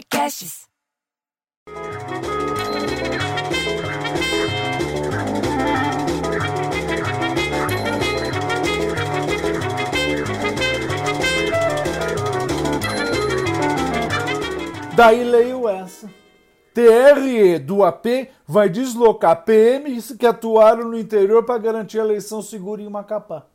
Podcasts. Daí leio essa. TRE do AP vai deslocar PMs que atuaram no interior para garantir a eleição segura em Macapá.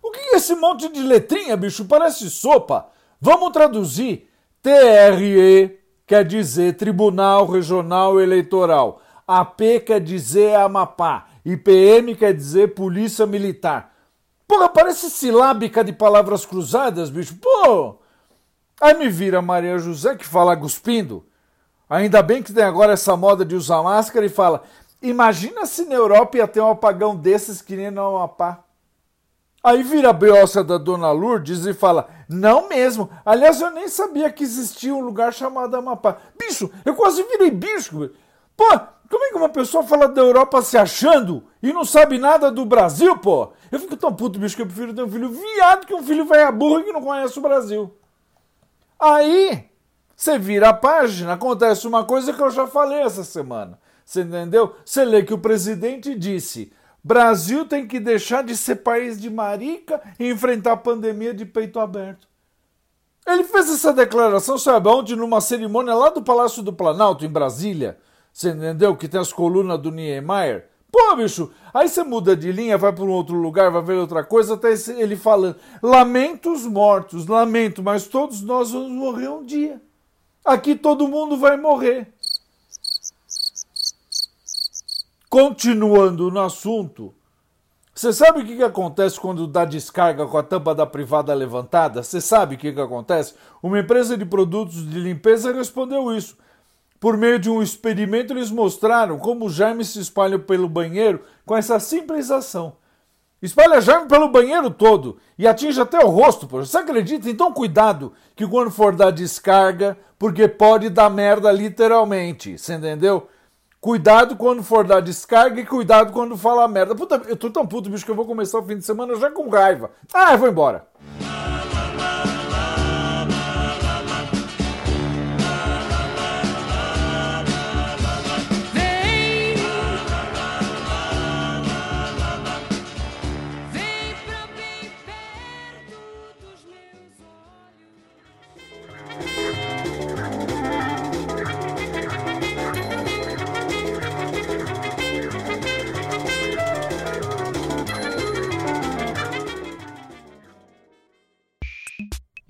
O que é esse monte de letrinha, bicho? Parece sopa. Vamos traduzir. TRE quer dizer Tribunal Regional Eleitoral. AP quer dizer Amapá. E PM quer dizer Polícia Militar. Porra, parece silábica de palavras cruzadas, bicho. Pô! Aí me vira Maria José que fala cuspindo. Ainda bem que tem agora essa moda de usar máscara e fala: imagina se na Europa ia ter um apagão desses que nem no Amapá. Aí vira a beossa da Dona Lourdes e fala: Não mesmo. Aliás, eu nem sabia que existia um lugar chamado Amapá. Bicho, eu quase virei bicho. Pô, como é que uma pessoa fala da Europa se achando e não sabe nada do Brasil, pô? Eu fico tão puto, bicho, que eu prefiro ter um filho viado que um filho velho burro que não conhece o Brasil. Aí, você vira a página, acontece uma coisa que eu já falei essa semana. Você entendeu? Você lê que o presidente disse: Brasil tem que deixar de ser país de marica e enfrentar a pandemia de peito aberto. Ele fez essa declaração, sabe onde? Numa cerimônia lá do Palácio do Planalto, em Brasília. Você entendeu? Que tem as colunas do Niemeyer. Pô, bicho, aí você muda de linha, vai para um outro lugar, vai ver outra coisa, até ele falando: lamento os mortos, lamento, mas todos nós vamos morrer um dia. Aqui todo mundo vai morrer. Continuando no assunto, você sabe o que, que acontece quando dá descarga com a tampa da privada levantada? Você sabe o que, que acontece? Uma empresa de produtos de limpeza respondeu isso. Por meio de um experimento, eles mostraram como o germe se espalha pelo banheiro com essa simples ação. Espalha germe pelo banheiro todo e atinge até o rosto, poxa. Você acredita? Então cuidado que quando for dar descarga, porque pode dar merda literalmente, você entendeu? Cuidado quando for dar descarga e cuidado quando falar merda. Puta, eu tô tão puto, bicho, que eu vou começar o fim de semana já com raiva. Ah, eu vou embora.